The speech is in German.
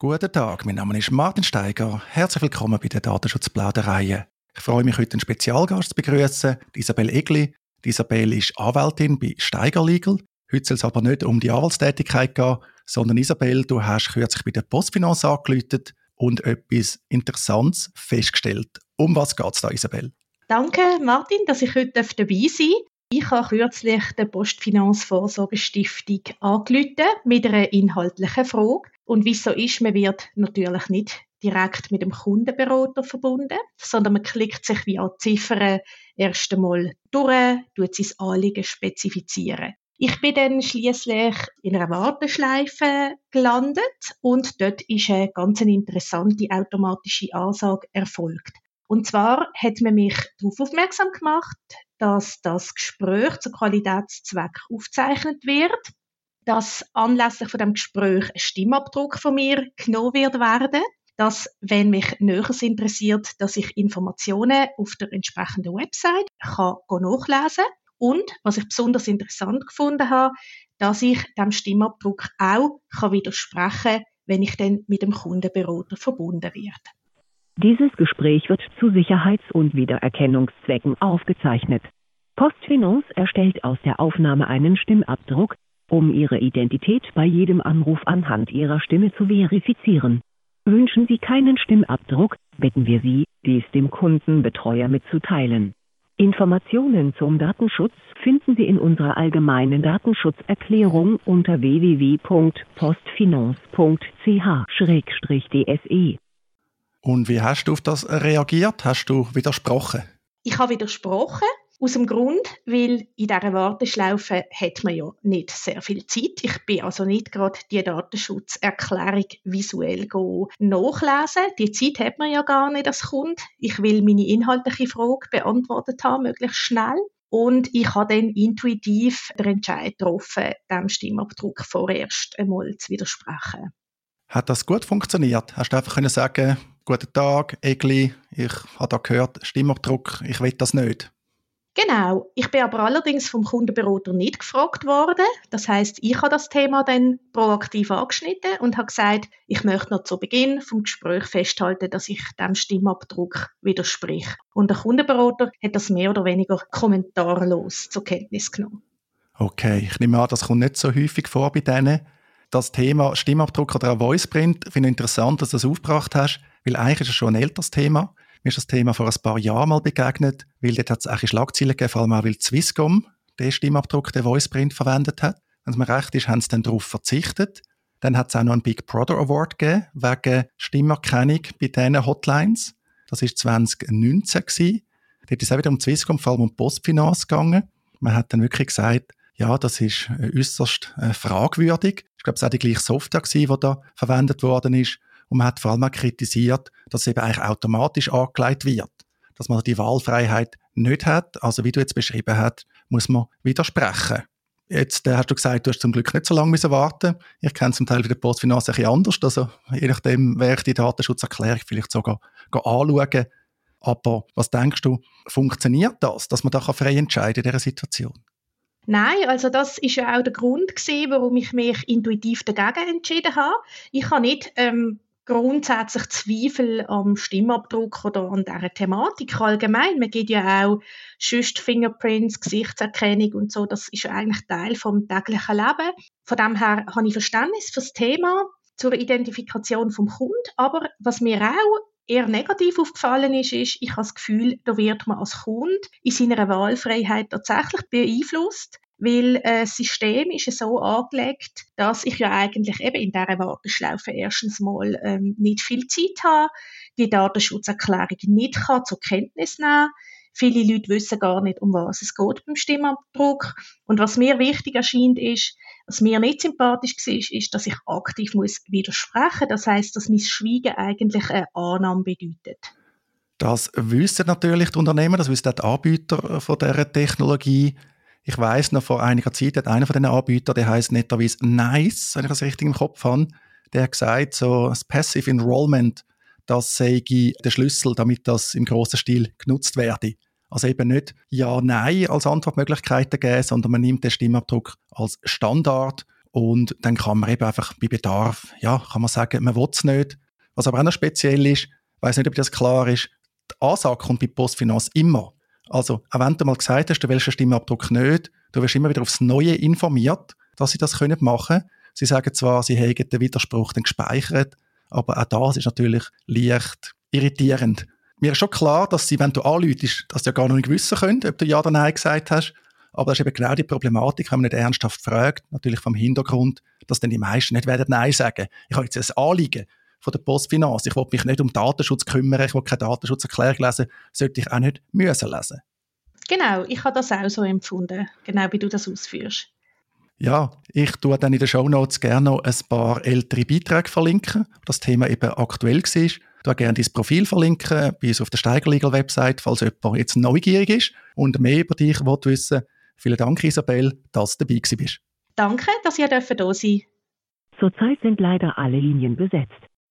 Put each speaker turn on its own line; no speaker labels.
Guten Tag, mein Name ist Martin Steiger. Herzlich willkommen bei der Datenschutzplauderei. Ich freue mich, heute einen Spezialgast zu begrüßen, Isabel Egli. Isabel ist Anwältin bei Steiger Legal. Heute soll es aber nicht um die Anwaltstätigkeit gehen, sondern Isabel, du hast kürzlich bei der Postfinance angeläutet und etwas Interessantes festgestellt. Um was geht es da, Isabel?
Danke, Martin, dass ich heute dabei sein darf. Ich habe kürzlich der Postfinanz Vorsorgestiftung angerufen mit einer inhaltlichen Frage. Und wie es so ist, man wird natürlich nicht direkt mit dem Kundenberater verbunden, sondern man klickt sich via Ziffern erst einmal durch, tut sein Anliegen spezifizieren. Ich bin dann schließlich in einer Warteschleife gelandet und dort ist eine ganz interessante automatische Ansage erfolgt. Und zwar hat man mich darauf aufmerksam gemacht, dass das Gespräch zu Qualitätszweck aufgezeichnet wird, dass anlässlich von dem Gespräch ein Stimmabdruck von mir genommen wird werden, dass, wenn mich Näheres interessiert, dass ich Informationen auf der entsprechenden Website kann nachlesen und, was ich besonders interessant gefunden habe, dass ich dem Stimmabdruck auch kann widersprechen kann, wenn ich dann mit dem Kundenberater verbunden werde.
Dieses Gespräch wird zu Sicherheits- und Wiedererkennungszwecken aufgezeichnet. Postfinance erstellt aus der Aufnahme einen Stimmabdruck, um Ihre Identität bei jedem Anruf anhand Ihrer Stimme zu verifizieren. Wünschen Sie keinen Stimmabdruck, bitten wir Sie, dies dem Kundenbetreuer mitzuteilen. Informationen zum Datenschutz finden Sie in unserer allgemeinen Datenschutzerklärung unter www.postfinance.ch-dse.
Und wie hast du auf das reagiert? Hast du widersprochen?
Ich habe widersprochen. Aus dem Grund, weil in dieser Warteschlaufe hat man ja nicht sehr viel Zeit. Ich bin also nicht gerade die Datenschutzerklärung visuell nachlesen. Die Zeit hat man ja gar nicht als Kunde. Ich will meine inhaltliche Frage beantwortet haben, möglichst schnell. Und ich habe dann intuitiv den Entscheid getroffen, dem Stimmabdruck vorerst einmal zu widersprechen.
Hat das gut funktioniert? Hast du einfach können sagen, guten Tag, Egli, ich habe da gehört, Stimmabdruck, ich will das nicht?
Genau. Ich bin aber allerdings vom Kundenberater nicht gefragt worden. Das heißt, ich habe das Thema dann proaktiv angeschnitten und habe gesagt, ich möchte noch zu Beginn vom Gespräch festhalten, dass ich dem Stimmabdruck widersprich. Und der Kundenberater hat das mehr oder weniger kommentarlos zur Kenntnis genommen.
Okay, ich nehme an, das kommt nicht so häufig vor bei denen. Das Thema Stimmabdruck oder auch Voiceprint finde ich interessant, dass du das aufgebracht hast, weil eigentlich ist es schon ein älteres Thema. Mir ist das Thema vor ein paar Jahren mal begegnet, weil dort hat es eigentlich Schlagzeilen gegeben, vor allem auch, weil Swisscom den Stimmabdruck, den Voiceprint verwendet hat. Wenn es mir recht ist, haben sie dann darauf verzichtet. Dann hat es auch noch einen Big Brother Award gegeben, wegen Stimmerkennung bei diesen Hotlines. Das war 2019 gewesen. Dort ist es auch wieder um Swisscom, vor allem um Postfinance gegangen. Man hat dann wirklich gesagt, ja, das ist äh, äußerst äh, fragwürdig. Ich glaube, es war auch die gleiche Software, gewesen, die da verwendet worden ist. Und man hat vor allem auch kritisiert, dass es eben eigentlich automatisch angelegt wird. Dass man die Wahlfreiheit nicht hat. Also wie du jetzt beschrieben hast, muss man widersprechen. Jetzt äh, hast du gesagt, du hast zum Glück nicht so lange müssen warten. Ich kenne zum Teil bei der Postfinanz ein bisschen anders. Also je nachdem werde ich die Datenschutzerklärung vielleicht sogar anschauen. Aber was denkst du, funktioniert das, dass man da frei entscheiden in dieser Situation?
Nein, also das ist ja auch der Grund gewesen, warum ich mich intuitiv dagegen entschieden habe. Ich habe nicht ähm, grundsätzlich Zweifel am Stimmabdruck oder an dieser Thematik allgemein. Man geht ja auch sonst Fingerprints, Gesichtserkennung und so. Das ist ja eigentlich Teil vom täglichen Leben. Von dem her habe ich Verständnis für das Thema zur Identifikation vom Kunden. Aber was mir auch eher negativ aufgefallen ist, ist, ich habe das Gefühl, da wird man als Kunde in seiner Wahlfreiheit tatsächlich beeinflusst, weil äh, das System ist so angelegt, dass ich ja eigentlich eben in dieser Warteschlaufe erstens mal ähm, nicht viel Zeit habe, die Datenschutzerklärung nicht kann zur Kenntnis nehmen Viele Leute wissen gar nicht, um was es geht beim Stimmabdruck. Und was mir wichtig erscheint, ist, was mir nicht sympathisch war, ist, dass ich aktiv muss widersprechen muss. Das heißt, dass mein Schweigen eigentlich eine Annahme bedeutet.
Das wissen natürlich die Unternehmen, das wissen auch die Anbieter von dieser Technologie. Ich weiß noch, vor einiger Zeit hat einer von diesen Anbietern, der heißt netterweise Nice, wenn ich das richtig im Kopf habe, der hat gesagt, so das Passive Enrollment, das sei der Schlüssel, damit das im grossen Stil genutzt werde. Also eben nicht Ja, Nein als Antwortmöglichkeiten geben, sondern man nimmt den Stimmabdruck als Standard Und dann kann man eben einfach bei Bedarf, ja, kann man sagen, man will es nicht. Was aber auch noch speziell ist, weiß nicht, ob das klar ist, die Ansage kommt bei Postfinanz immer. Also, auch wenn du mal gesagt hast, du willst einen Stimmabdruck nicht, du wirst immer wieder aufs Neue informiert, dass sie das können machen können. Sie sagen zwar, sie hätten den Widerspruch dann gespeichert, aber auch das ist natürlich leicht irritierend. Mir ist schon klar, dass sie, wenn du anläutest, dass sie ja gar noch nicht wissen können, ob du Ja oder Nein gesagt hast. Aber das ist eben genau die Problematik, wenn man nicht ernsthaft fragt, natürlich vom Hintergrund, dass dann die meisten nicht werden Nein sagen. Ich habe jetzt ein Anliegen von der Postfinanz. Ich will mich nicht um Datenschutz kümmern, ich will keine Datenschutzerklärung lesen, sollte ich auch nicht müssen lesen.
Genau, ich habe das auch so empfunden, genau wie du das ausführst.
Ja, ich tue dann in den Show Notes gerne noch ein paar ältere Beiträge verlinken, wo das Thema eben aktuell war. Ich tue gerne dein Profil verlinken, bei uns auf der Steiger Legal Website, falls jemand jetzt neugierig ist und mehr über dich wissen will. Vielen Dank, Isabel, dass du dabei bist.
Danke, dass ihr da sein
Zurzeit sind leider alle Linien besetzt.